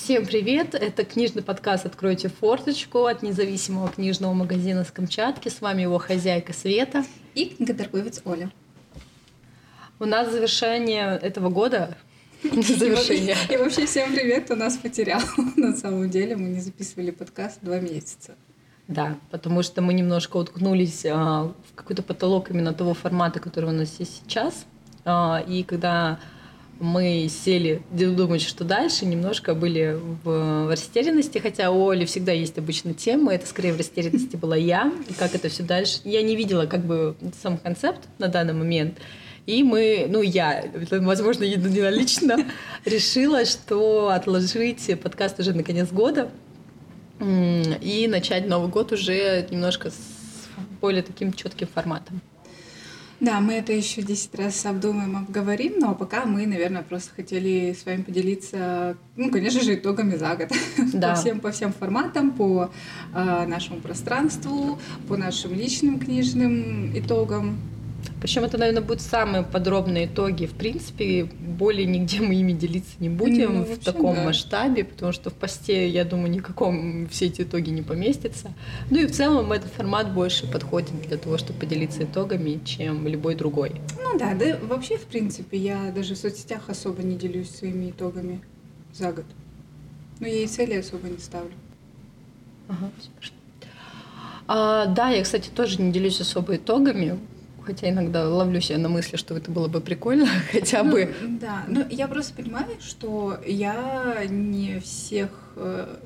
Всем привет! Это книжный подкаст «Откройте форточку» от независимого книжного магазина с Камчатки. С вами его хозяйка Света. И книготорговец Оля. У нас завершение этого года. Завершение. И вообще всем привет, кто нас потерял. На самом деле мы не записывали подкаст два месяца. Да, потому что мы немножко уткнулись а, в какой-то потолок именно того формата, который у нас есть сейчас. А, и когда мы сели думать, что дальше, немножко были в, в растерянности, хотя у Оли всегда есть обычно темы, это скорее в растерянности была я, как это все дальше. Я не видела как бы сам концепт на данный момент, и мы, ну я, возможно, единолично решила, что отложить подкаст уже на конец года и начать Новый год уже немножко с более таким четким форматом. Да, мы это еще 10 раз обдумаем, обговорим, но пока мы, наверное, просто хотели с вами поделиться, ну, конечно же, итогами за год. Да. по, всем, по всем форматам, по э, нашему пространству, по нашим личным книжным итогам. Причем это, наверное, будут самые подробные итоги. В принципе, более нигде мы ими делиться не будем ну, в таком да. масштабе, потому что в посте, я думаю, никаком все эти итоги не поместятся. Ну и в целом этот формат больше подходит для того, чтобы поделиться итогами, чем любой другой. Ну да, да вообще, в принципе, я даже в соцсетях особо не делюсь своими итогами за год. Но я и цели особо не ставлю. Ага, а, да, я, кстати, тоже не делюсь особо итогами хотя иногда ловлю себя на мысли, что это было бы прикольно хотя ну, бы. Да, но я просто понимаю, что я не всех э,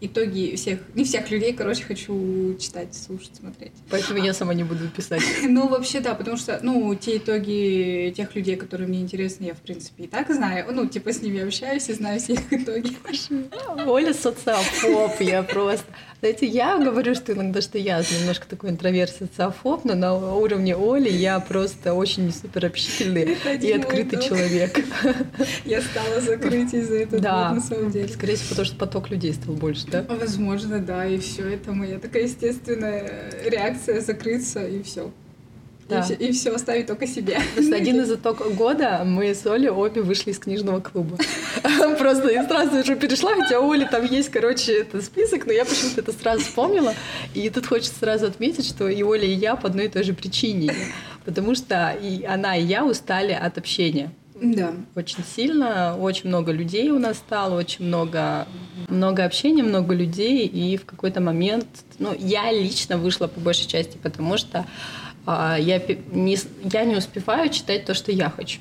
итоги всех, не всех людей, короче, хочу читать, слушать, смотреть. Поэтому а, я сама не буду писать. Ну, вообще, да, потому что, ну, те итоги тех людей, которые мне интересны, я, в принципе, и так знаю. Ну, типа, с ними общаюсь и знаю все их итоги. Оля социофоб, я просто... Знаете, я говорю, что иногда, что я немножко такой интроверт, социофоб, но на уровне Оли я просто очень супер общительный и открытый человек. Я стала закрыть из-за этого, да. на самом деле. Скорее всего, потому что поток людей стал больше, да? Возможно, да, и все это моя такая естественная реакция закрыться и все. Да. И, все, и все оставить только себе. Просто один из итогов года мы с Олей обе вышли из книжного клуба. Просто я сразу уже перешла, хотя у Оли там есть, короче, это список, но я почему-то это сразу вспомнила. И тут хочется сразу отметить, что и Оля, и я по одной и той же причине. Потому что и она, и я устали от общения. Да. Очень сильно, очень много людей у нас стало, очень много, много общения, много людей, и в какой-то момент, ну, я лично вышла по большей части, потому что а, я, не, я не успеваю читать то, что я хочу.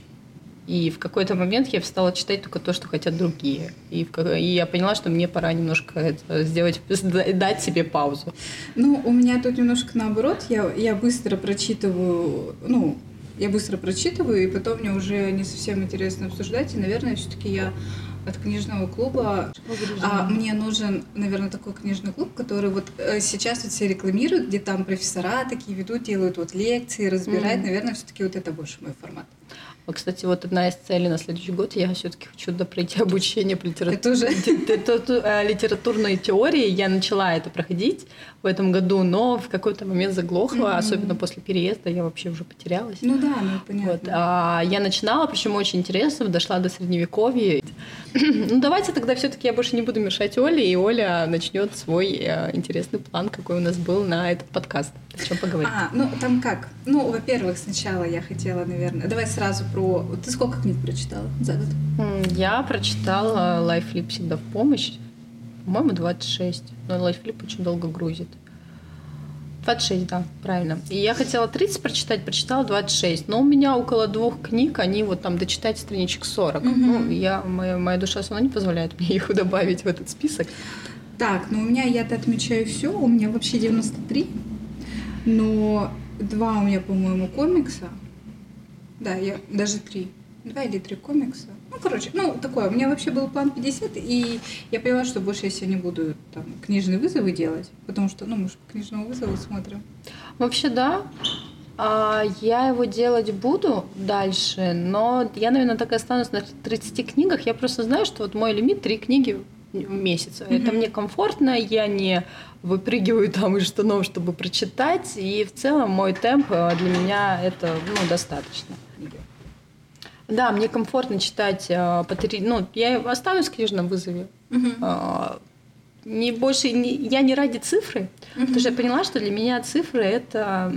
И в какой-то момент я стала читать только то, что хотят другие. И, в, и я поняла, что мне пора немножко это сделать, дать себе паузу. Ну, у меня тут немножко наоборот. Я, я быстро прочитываю, ну, я быстро прочитываю, и потом мне уже не совсем интересно обсуждать. И, наверное, все-таки я от книжного клуба. А, мне нужен, наверное, такой книжный клуб, который вот э, сейчас вот все рекламируют, где там профессора такие ведут, делают вот лекции, разбирают. Mm-hmm. Наверное, все-таки вот это больше мой формат. Кстати, вот одна из целей на следующий год, я все-таки хочу пройти обучение по. Э, литературной теории. Я начала это проходить в этом году, но в какой-то момент заглохла, особенно после переезда, я вообще уже потерялась. Ну да, ну понятно. А я начинала, причем очень интересно, дошла до средневековья. ну давайте тогда все-таки я больше не буду мешать Оле, и Оля начнет свой э, интересный план, какой у нас был на этот подкаст. О чем поговорить? А, ну там как? Ну, во-первых, сначала я хотела, наверное, давай сразу про. Ты сколько книг прочитала за год? Я прочитала LiveLib всегда в помощь. По-моему, 26. Но LiveLib очень долго грузит. 26, да, правильно. И я хотела 30 прочитать, прочитала 26. Но у меня около двух книг, они вот там дочитать страничек 40. Mm-hmm. Ну, я, моя, моя душа все равно не позволяет мне их добавить в этот список. Так, ну у меня я-то отмечаю все, у меня вообще 93. Но два у меня, по-моему, комикса. Да, я даже три. Два или три комикса. Ну, короче, ну, такое. У меня вообще был план 50, и я поняла, что больше я не буду там книжные вызовы делать, потому что, ну, мы же по книжному вызову смотрим. Вообще, да. А, я его делать буду дальше, но я, наверное, так и останусь на 30 книгах. Я просто знаю, что вот мой лимит три книги в месяц. Mm-hmm. Это мне комфортно, я не выпрыгиваю там из штанов, чтобы прочитать, и в целом мой темп э, для меня это ну, достаточно. Да, мне комфортно читать э, по три... Ну, я останусь в книжном вызове. Э, не больше... Не, я не ради цифры, потому что я поняла, что для меня цифры — это...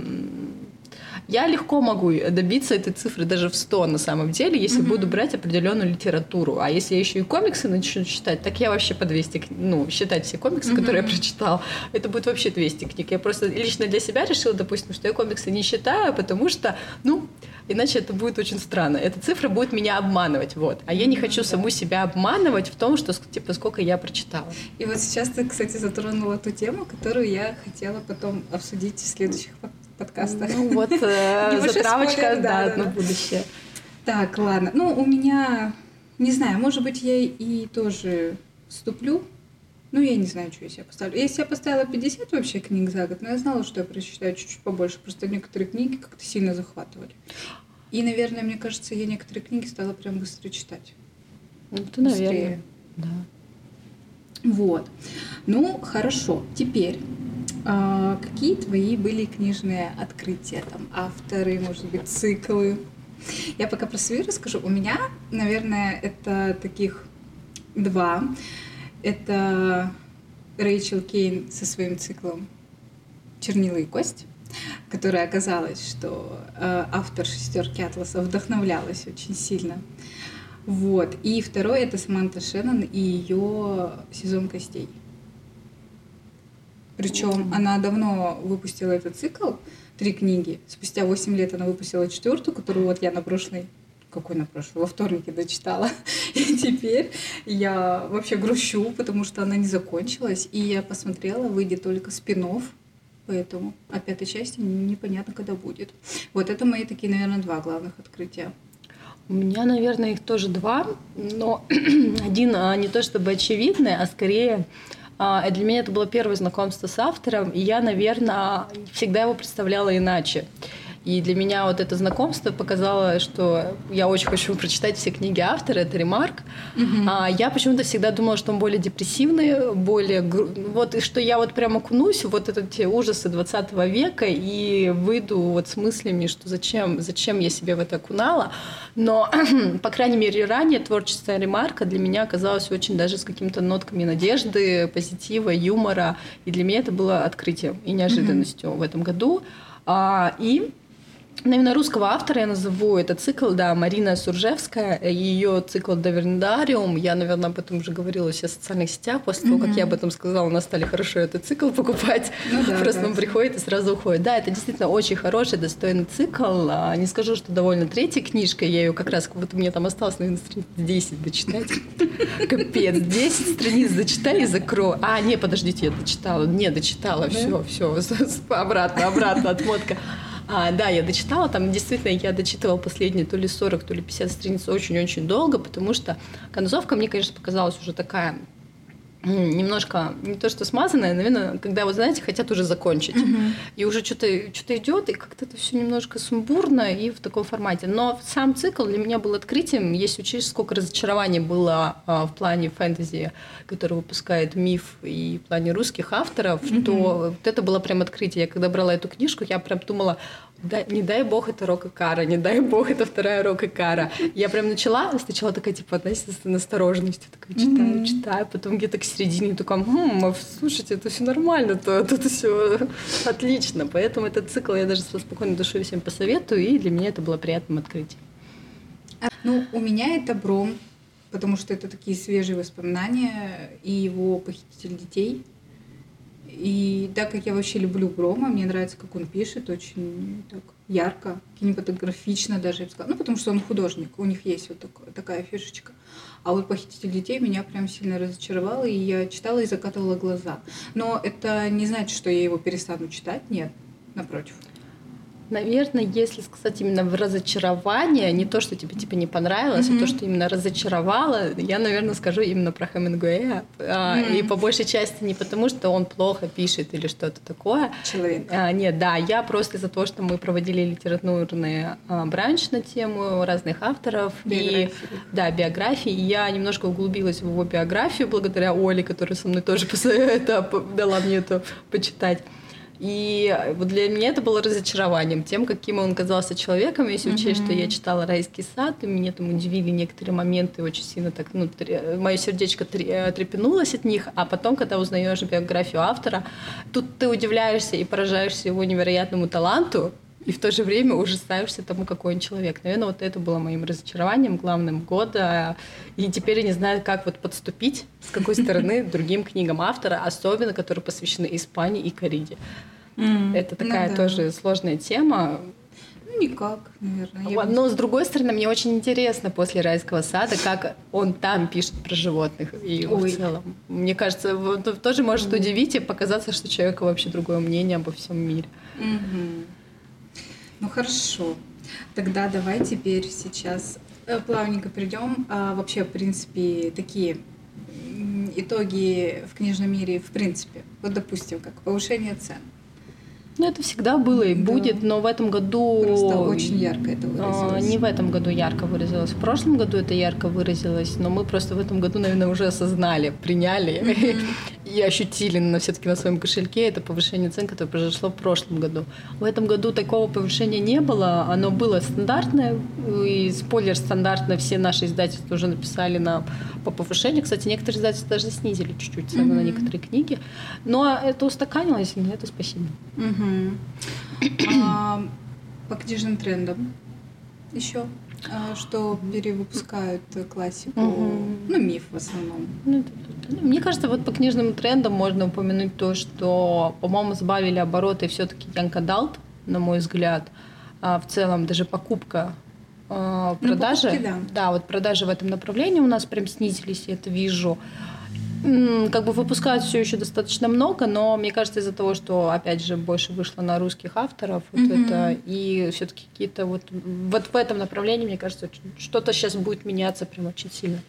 Я легко могу добиться этой цифры даже в 100 на самом деле, если Мгм. буду брать определенную литературу. А если я еще и комиксы начну читать, так я вообще по 200, кн- ну, считать все комиксы, Мгм. которые я прочитала, это будет вообще 200 книг. Я просто лично для себя решила, допустим, что я комиксы не считаю, потому что, ну, иначе это будет очень странно. Эта цифра будет меня обманывать, вот. А я не хочу Да. саму себя обманывать в том, что, типа, сколько я прочитала. И вот сейчас ты, кстати, затронула ту тему, которую я хотела потом обсудить в следующих под- подкастах. Ну вот, э, затравочка, да, на будущее. Так, ладно. Ну, у меня, не знаю, может быть, я и тоже вступлю. Ну, я не знаю, что я себе поставлю. Я себе поставила 50 вообще книг за год, но я знала, что я прочитаю чуть-чуть побольше. Просто некоторые книги как-то сильно захватывали. И, наверное, мне кажется, я некоторые книги стала прям быстро читать. Ну, это, наверное, Быстрее. да. Вот. Ну, хорошо. Теперь, а, какие твои были книжные открытия? Там авторы, может быть, циклы? Я пока про свои расскажу. У меня, наверное, это таких два. Это Рэйчел Кейн со своим циклом «Чернила и кость», которая оказалась, что э, автор «Шестерки Атласа» вдохновлялась очень сильно. Вот. И второй это Саманта Шеннон и ее сезон костей. Причем она давно выпустила этот цикл, три книги. Спустя 8 лет она выпустила четвертую, которую вот я на прошлой какой на прошлый, во вторнике дочитала. И теперь я вообще грущу, потому что она не закончилась. И я посмотрела, выйдет только спин поэтому а пятой части непонятно, когда будет. Вот это мои такие, наверное, два главных открытия. У меня, наверное, их тоже два, но один а, не то чтобы очевидный, а скорее для меня это было первое знакомство с автором, и я, наверное, всегда его представляла иначе. И для меня вот это знакомство показало, что я очень хочу прочитать все книги автора, это ремарк. А я почему-то всегда думала, что он более депрессивный, более... Вот, и что я вот прям окунусь в вот эти ужасы 20 века и выйду вот с мыслями, что зачем, зачем я себе в это окунала. Но, по крайней мере, ранее творчество ремарка для меня оказалось очень даже с какими-то нотками надежды, позитива, юмора. И для меня это было открытием и неожиданностью в этом году. А, и Наверное, русского автора я назову этот цикл, да, Марина Суржевская, ее цикл «Доверндариум». Я, наверное, об этом уже говорила сейчас в социальных сетях. После того, как я об этом сказала, у нас стали хорошо этот цикл покупать. Ну да, Просто да. он приходит и сразу уходит. Да, это действительно очень хороший, достойный цикл. А, Не скажу, что довольно третьей книжкой. Я ее как раз, вот мне там осталось, наверное, страниц 10 дочитать. Капец, 10 страниц дочитай и закрой. А, не, подождите, я дочитала. Не, дочитала, все, все, обратно, обратно, отмотка. А, да, я дочитала, там действительно я дочитывала последние то ли 40, то ли 50 страниц очень-очень долго, потому что концовка мне, конечно, показалась уже такая немножко не то что смазанная, наверное, когда, вот знаете, хотят уже закончить. И уже что-то что идет, и как-то это все немножко сумбурно и в таком формате. Но сам цикл для меня был открытием, если учесть, сколько разочарований было а, в плане фэнтези, который выпускает миф, и в плане русских авторов, Мгм. то вот это было прям открытие. Я когда брала эту книжку, я прям думала, да, не дай бог это Рок и Кара, не дай бог это вторая Рок и Кара. Я прям начала, сначала такая, типа, относиться с настороженностью, такая, читаю, Мгм. читаю, потом где-то к середине такая, хм, а слушайте, это все нормально, то тут все отлично. Поэтому этот цикл я даже со спокойной душой всем посоветую, и для меня это было приятным открытием. А, Ну, у меня это Бром, потому что это такие свежие воспоминания и его похититель детей. И так как я вообще люблю Брома, мне нравится, как он пишет, очень так ярко, кинематографично даже, я бы сказала. Ну, потому что он художник, у них есть вот такое- такая фишечка. А вот «Похититель детей» меня прям сильно разочаровал, и я читала и закатывала глаза. Но это не значит, что я его перестану читать, нет, напротив. Наверное, если сказать именно в разочарование, не то, что тебе типа не понравилось, Мгм. а то, что именно разочаровало, я, наверное, скажу именно про Хемингуэя. М. И по большей части не потому, что он плохо пишет или что-то такое. Человек. А, нет, да, я просто из-за того, что мы проводили литературный а, бранч на тему разных авторов и Биографии. да, биографии. И я немножко углубилась в его биографию благодаря Оле, которая со мной тоже это, дала мне это почитать. И вот для меня это было разочарованием тем, каким он казался человеком, если mm-hmm. учесть, что я читала «Райский сад», и меня там удивили некоторые моменты, очень сильно так, ну, мое сердечко э, трепенулось от них, а потом, когда узнаешь биографию автора, тут ты удивляешься и поражаешься его невероятному таланту, и в то же время ужасаешься тому, какой он человек. Наверное, вот это было моим разочарованием главным года. И теперь я не знаю, как вот подступить, с какой стороны, другим книгам автора, особенно которые посвящены Испании и Кориде. Mm, это такая ну, да. тоже сложная тема. Ну, никак, наверное. Вот, но с другой стороны, мне очень интересно после райского сада, как он там пишет про животных и Ой. в целом. Мне кажется, тоже может удивить и показаться, что у человека вообще другое мнение обо всем мире. Mm-hmm. Ну хорошо. Тогда давай теперь сейчас э, плавненько придем. А, вообще, в принципе, такие итоги в книжном мире, в принципе. Вот, допустим, как повышение цен. Ну, это всегда было и да. будет, но в этом году... Просто очень ярко это выразилось. Не в этом году ярко выразилось. В прошлом году это ярко выразилось, но мы просто в этом году, наверное, уже осознали, приняли mm-hmm. И ощутили на все таки на своем кошельке это повышение цен, которое произошло в прошлом году. В этом году такого повышения не было, оно было стандартное, и спойлер стандартно, все наши издательства уже написали на, по повышению. Кстати, некоторые издательства даже снизили чуть-чуть цены mm-hmm. на некоторые книги, но это устаканилось, и на это спасибо. Mm-hmm. А, по книжным трендам еще что перевыпускают классику, ну, миф в основном. Ну, мне кажется, вот по книжным трендам можно упомянуть то, что, по-моему, сбавили обороты все-таки Янка Далт, на мой взгляд. А в целом даже покупка ну, продажи, покупки, да. да, вот продажи в этом направлении у нас прям снизились, я это вижу как бы выпускают все еще достаточно много, но мне кажется, из-за того, что, опять же, больше вышло на русских авторов, вот mm-hmm. это, и все-таки какие-то вот, вот в этом направлении, мне кажется, что-то сейчас будет меняться прям очень сильно.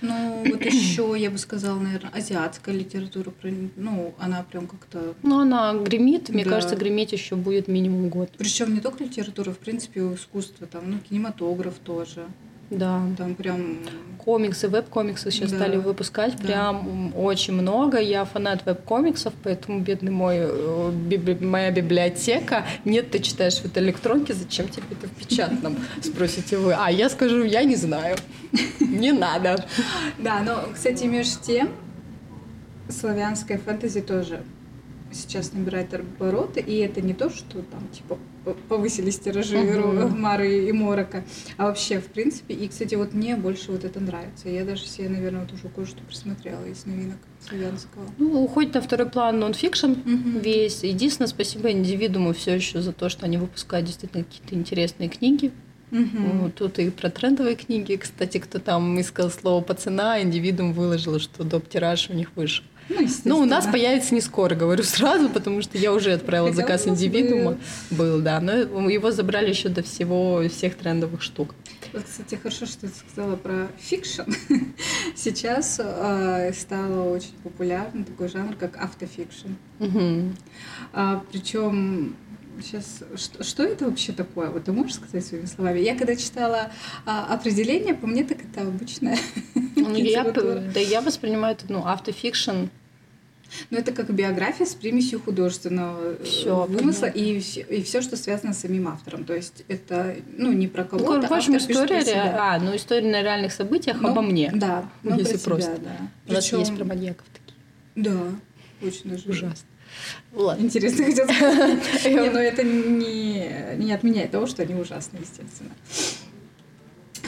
Ну, вот еще, я бы сказала, наверное, азиатская литература, ну, она прям как-то... Ну, она гремит, мне да. кажется, греметь еще будет минимум год. Причем не только литература, в принципе, искусство, там, ну, кинематограф тоже. Да. Там прям... Комиксы, веб-комиксы сейчас да. стали выпускать да. прям очень много. Я фанат веб-комиксов, поэтому, бедный мой, э, библи... моя библиотека. Нет, ты читаешь в этой электронке, зачем тебе это в печатном? Спросите вы. А я скажу, я не знаю. Не надо. Да, но, кстати, между тем, славянская фэнтези тоже сейчас набирает обороты, и это не то, что там, типа, повысились тиражи uh-huh. Мары и Морока, а вообще, в принципе, и, кстати, вот мне больше вот это нравится. Я даже себе, наверное, вот уже кое-что присмотрела из новинок славянского. Ну, уходит на второй план нонфикшн uh-huh. весь. Единственное, спасибо индивидууму все еще за то, что они выпускают действительно какие-то интересные книги. Угу. Тут и про трендовые книги, кстати, кто там искал слово пацана, индивидуум выложил, что доп. тираж у них вышел. Ну, ну, у нас появится не скоро, говорю сразу, потому что я уже отправила Хотя заказ индивидуума. Был. был, да. Но его забрали еще до всего всех трендовых штук. Вот, кстати, хорошо, что ты сказала про фикшн. Сейчас э, стало очень популярным такой жанр, как автофикшн. Угу. А, причем сейчас что, что это вообще такое? Вот ты можешь сказать своими словами? Я когда читала а, определение, по мне так это обычное. Ну, я, да я воспринимаю это, ну, автофикшн ну, это как биография с примесью художественного э, всё, вымысла и, и все, что связано с самим автором. То есть это, ну, не про кого-то. Ну, общем, история, ре... а, ну, история на реальных событиях ну, обо мне. Да, ну, если про просто. Себя, да. У нас есть про маньяков такие. Да, очень даже. Ужасно. Ладно. Интересно хотел сказать. Но это не, не отменяет того, что они ужасные, естественно.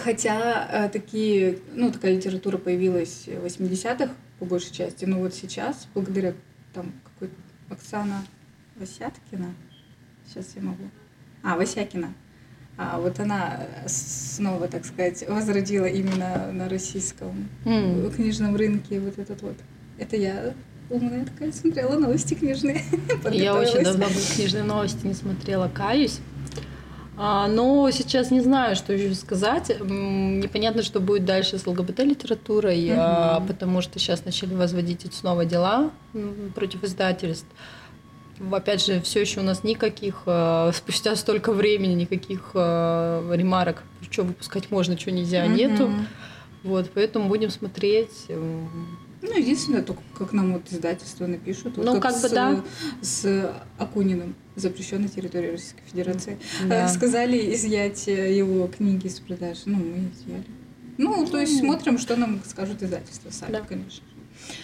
Хотя э, такие, ну, такая литература появилась в 80-х, по большей части. Но вот сейчас, благодаря там какой-то Оксана Васяткина, сейчас я могу, а, Васякина, а вот она снова, так сказать, возродила именно на российском mm. книжном рынке вот этот вот. Это я умная такая смотрела новости книжные. Я очень давно книжные новости не смотрела, каюсь. А, но сейчас не знаю, что еще сказать. Непонятно, что будет дальше с ЛГБТ-литературой, угу. потому что сейчас начали возводить снова дела против издательств. Опять же, все еще у нас никаких, а, спустя столько времени, никаких ремарок, что выпускать можно, что нельзя, угу. нету. Вот, поэтому будем смотреть. Ну, единственное, только как нам вот издательство напишут. Вот Ну, как бы с, да. С Акуниным, запрещенной территории Российской Федерации. Да. Сказали изъять э, его книги из продажи. Ну, мы изъяли. Ну, то есть Ну. смотрим, что нам скажут издательства сами, Да. конечно.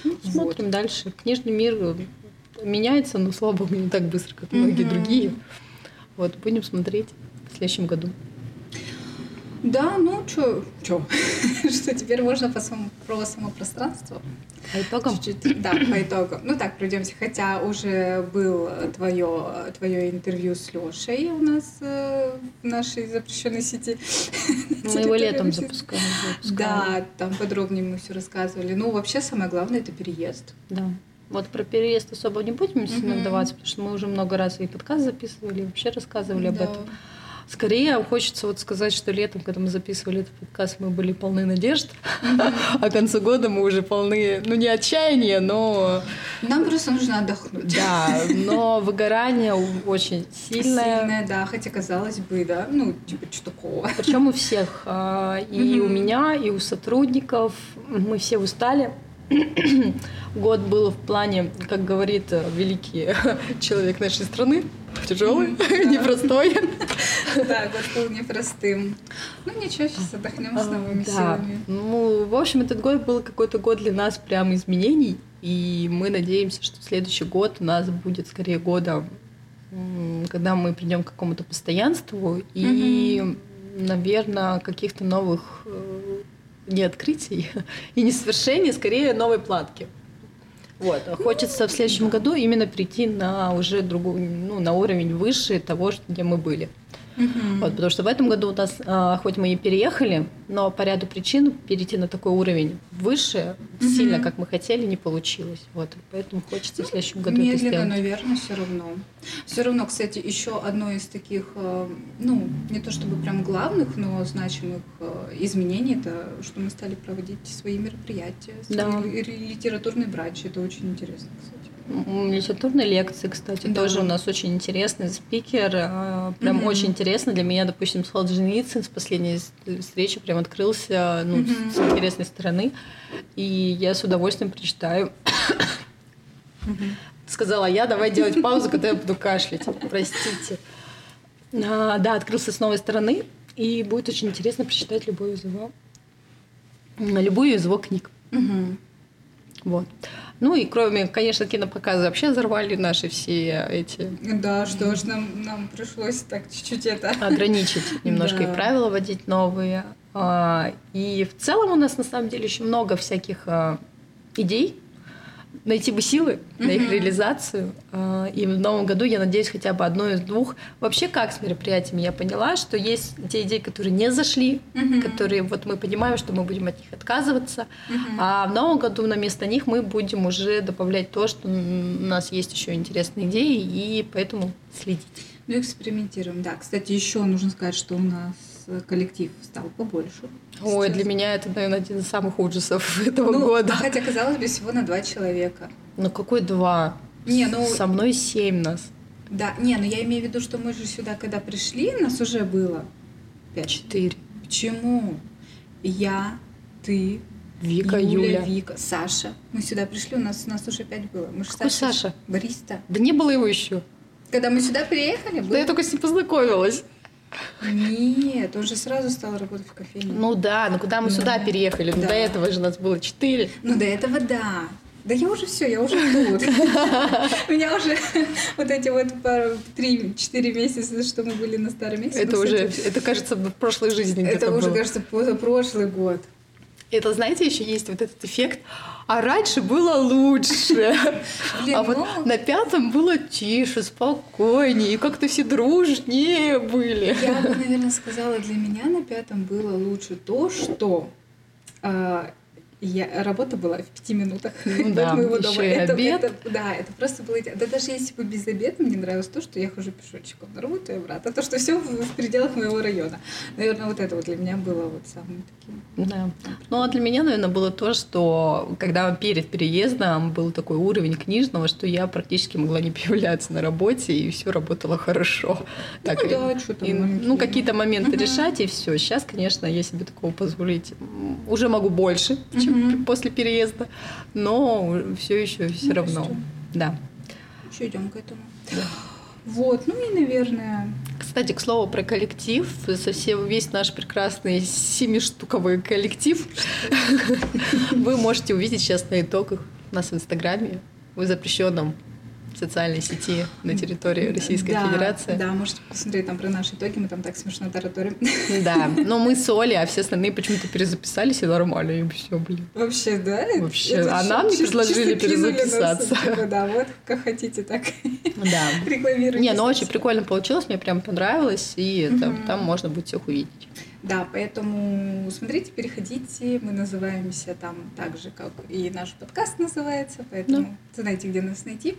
Ну, Смотрим дальше. Книжный мир меняется, но слава богу, не так быстро, как многие Мгм. другие. Вот, будем смотреть в следующем году. Да, ну, чё, чё? что теперь можно по само, про самопространство? А итогом? Чуть-чуть, да, по итогам. Ну так, пройдемся. Хотя уже был твое, твое интервью с Лешей у нас э, в нашей запрещенной сети. Мы его летом запускаем. Да, там подробнее мы все рассказывали. Ну, вообще, самое главное это переезд. Да. Вот про переезд особо не будем сильно Мгм. вдаваться, потому что мы уже много раз и подкаст записывали, и вообще рассказывали об этом. Скорее хочется вот сказать, что летом, когда мы записывали этот подкаст, мы были полны надежд, а к концу года мы уже полны, ну не отчаяния, но Нам просто нужно отдохнуть. да, но выгорание очень сильное. Сильная, да, хотя казалось бы, да, ну, типа, что такого. Причем у всех, а, и у меня, и у сотрудников, мы все устали. Год был в плане, как говорит э, великий человек нашей страны, тяжелый, непростой. Да, год был непростым. Ну, ничего, сейчас отдохнем с новыми Да. силами. Ну, в общем, этот год был какой-то год для нас прям изменений, и мы надеемся, что следующий год у нас будет скорее годом, когда мы придем к какому-то постоянству и, наверное, каких-то новых э, не открытий и не свершений, скорее новой платки. Вот. А Хочется в следующем году именно прийти на уже другой, ну, на уровень выше того, где мы были. Мгм. Вот, потому что в этом году у нас, а, хоть мы и переехали, но по ряду причин перейти на такой уровень выше, Мгм. сильно, как мы хотели, не получилось. Вот, поэтому хочется в следующем году это Медленно, сделать. наверное, все равно. Все равно, кстати, еще одно из таких, э, ну, не то чтобы прям главных, но значимых э, изменений, это что мы стали проводить свои мероприятия, свои Да. ли- литературные брачи. Это очень интересно, кстати. Литературные лекции, кстати, Да. тоже у нас очень интересный спикер. а, Прям Мгм. очень интересно. Для меня, допустим, Солженицын с последней встречи прям открылся ну, Мгм. с, интересной стороны. И я с удовольствием прочитаю. Сказала я, давай делать паузу, когда я буду кашлять. Простите. А, да, открылся с новой стороны. И будет очень интересно прочитать любую из его, любую из его книг. Мгм. Вот. Ну и кроме, конечно, кинопоказа вообще взорвали наши все эти Да, что ж, нам, нам пришлось так чуть-чуть это... ограничить немножко Да. и правила вводить новые. А, И в целом у нас на самом деле еще много всяких а, идей. Найти бы силы на их реализацию. А, И в новом году я надеюсь хотя бы одной из двух. Вообще как с мероприятиями я поняла, что есть те идеи, которые не зашли, которые вот мы понимаем, что мы будем от них отказываться. А в новом году на место них мы будем уже добавлять то, что у нас есть еще интересные идеи, и поэтому следить. Ну, экспериментируем, да. Кстати, еще нужно сказать, что у нас коллектив стал побольше. Ой, Сейчас. для меня это, наверное, один из самых ужасов этого Ну, года. Хотя, казалось бы, всего на два человека. Ну какой два? Не, ну- Со мной семь нас. Да, не, ну я имею в виду, что мы же сюда, когда пришли, нас уже было пять. Четыре. Почему? Я, ты, Вика, Юля, Юля. Вика, Саша. Мы сюда пришли, у нас, нас уже пять было. Мы же Какой Саша? Бариста. Да не было его еще. Когда мы сюда приехали, был... Да я только с ним познакомилась. Нет, он же сразу стал работать в кофейне. Ну да, ну куда мы Ну сюда да. переехали? Ну Да. до этого же нас было четыре. Ну, до этого да. Да я уже все, я уже тут. У меня уже вот эти вот три-четыре месяца, что мы были на старом месте. Это уже, это кажется, в прошлой жизни Это уже, кажется, позапрошлый год. Это, знаете, еще есть вот этот эффект. А раньше было лучше. А вот ну- на пятом было тише, спокойнее, и как-то все дружнее были. Я бы, наверное, сказала, для меня на пятом было лучше то, что а, я, работа была в пяти минутах Ну от да, моего ещё дома. это, обед. это- да, это просто было. Да даже если бы без обеда, мне нравилось то, что я хожу пешочком на работу и обратно. То, что все в, в пределах моего района. Наверное, вот это вот для меня было вот самым таким. Да. Ну, а для меня, наверное, было то, что когда перед переездом был такой уровень книжного, что я практически могла не появляться на работе, и все работало хорошо. Так, ну и- да, там и, маленькие. ну, какие-то моменты Мгм. решать, и все. Сейчас, конечно, я себе такого позволить уже могу больше, чем чем после переезда, но все еще все Ну, равно. Да. Еще идем к этому. Да. Вот, ну и, наверное, Кстати, к слову про коллектив, совсем весь наш прекрасный семиштуковый коллектив вы можете увидеть сейчас на итогах у нас в Инстаграме, в запрещенном социальной сети на территории Российской да, Федерации. Да, можете посмотреть там про наши итоги, мы там так смешно тараторим. Да, но мы с Олей, а все остальные почему-то перезаписались, и нормально, и все, блин. Вообще, да? Вообще, Это а нам не предложили кинули нас, перезаписаться. типа, да, вот как хотите, так Да. рекламируйте. Не, ну очень прикольно получилось, мне прям понравилось, и там, там можно будет всех увидеть. Да, поэтому смотрите, переходите. Мы называемся там так же, как и наш подкаст называется, поэтому знаете, где нас найти.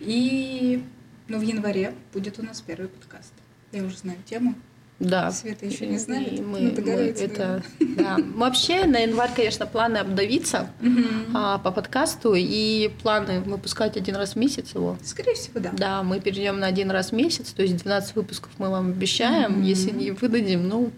И ну, в январе будет у нас первый подкаст. Я уже знаю тему. Да. Света еще не знает. И мы, но мы догадывается, это, да. Вообще на январь, конечно, планы обновиться Мгм. а, по подкасту и планы выпускать один раз в месяц его. Скорее всего, да. Да, мы перейдем на один раз в месяц, то есть 12 выпусков мы вам обещаем, если не выдадим. Ну,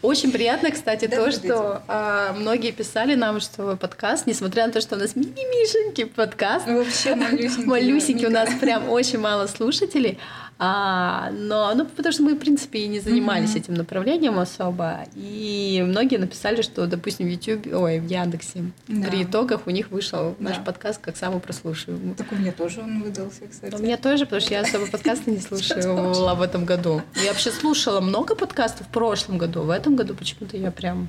очень приятно, кстати, Да, то, выдадим. что а, многие писали нам, что подкаст, несмотря на то, что у нас мини-мишенький подкаст, Ну, Вообще малюсенький. малюсенький, у нас прям очень мало слушателей, а, но ну потому что мы в принципе и не занимались Мгм. этим направлением особо, и многие написали, что, допустим, в YouTube, ой, в Яндексе Да. при итогах у них вышел наш Да. подкаст как самый прослушиваемый. Так у меня тоже он выдался, кстати. У меня тоже, потому что я особо подкасты не слушала в этом году. Я вообще слушала много подкастов в прошлом году, в этом году почему-то я прям...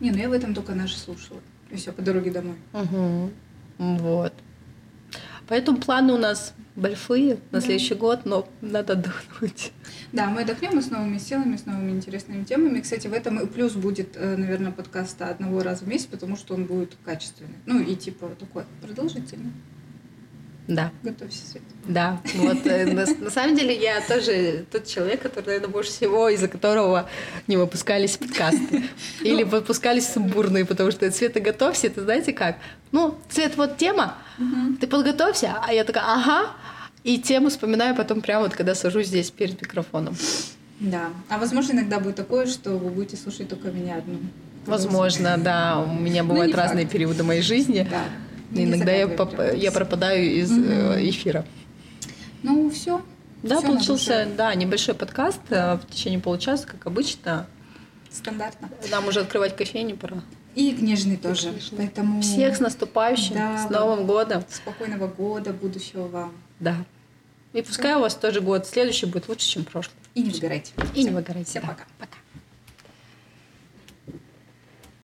Не, ну я в этом только наши слушала. И все, по дороге домой. Мгм. Вот. Поэтому планы у нас большие на Да. следующий год, но надо отдохнуть. Да, мы отдохнем и с новыми силами, с новыми интересными темами. Кстати, в этом и плюс будет, э, наверное, подкаста одного раза в месяц, потому что он будет качественный. Ну и типа такой продолжительный. Да, Готовься, Свет. да. Вот э, на, на самом деле я тоже тот человек, который, наверное, больше всего, из-за которого не выпускались подкасты. Или выпускались сумбурные, потому что Света, готовься, это знаете как? Ну, Свет, вот тема, ты подготовься, а я такая, ага, и тему вспоминаю потом прямо вот, когда сажусь здесь перед микрофоном. Да. А возможно, иногда будет такое, что вы будете слушать только меня одну. Возможно, да, у меня Ну, бывают разные периоды моей жизни. Да. И Не Иногда я, поп- я пропадаю из э, эфира. Ну, все. Да, получился, да, небольшой подкаст э, в течение получаса, как обычно. Стандартно. Нам уже открывать кофейню пора. И книжный тоже. Книжный. Поэтому Всех с наступающим, Да, с Новым годом. спокойного года, будущего вам. Да. И пускай у вас тоже год следующий будет лучше, чем прошлый. И не выбирайте. И не выгорайте. Всем да. пока.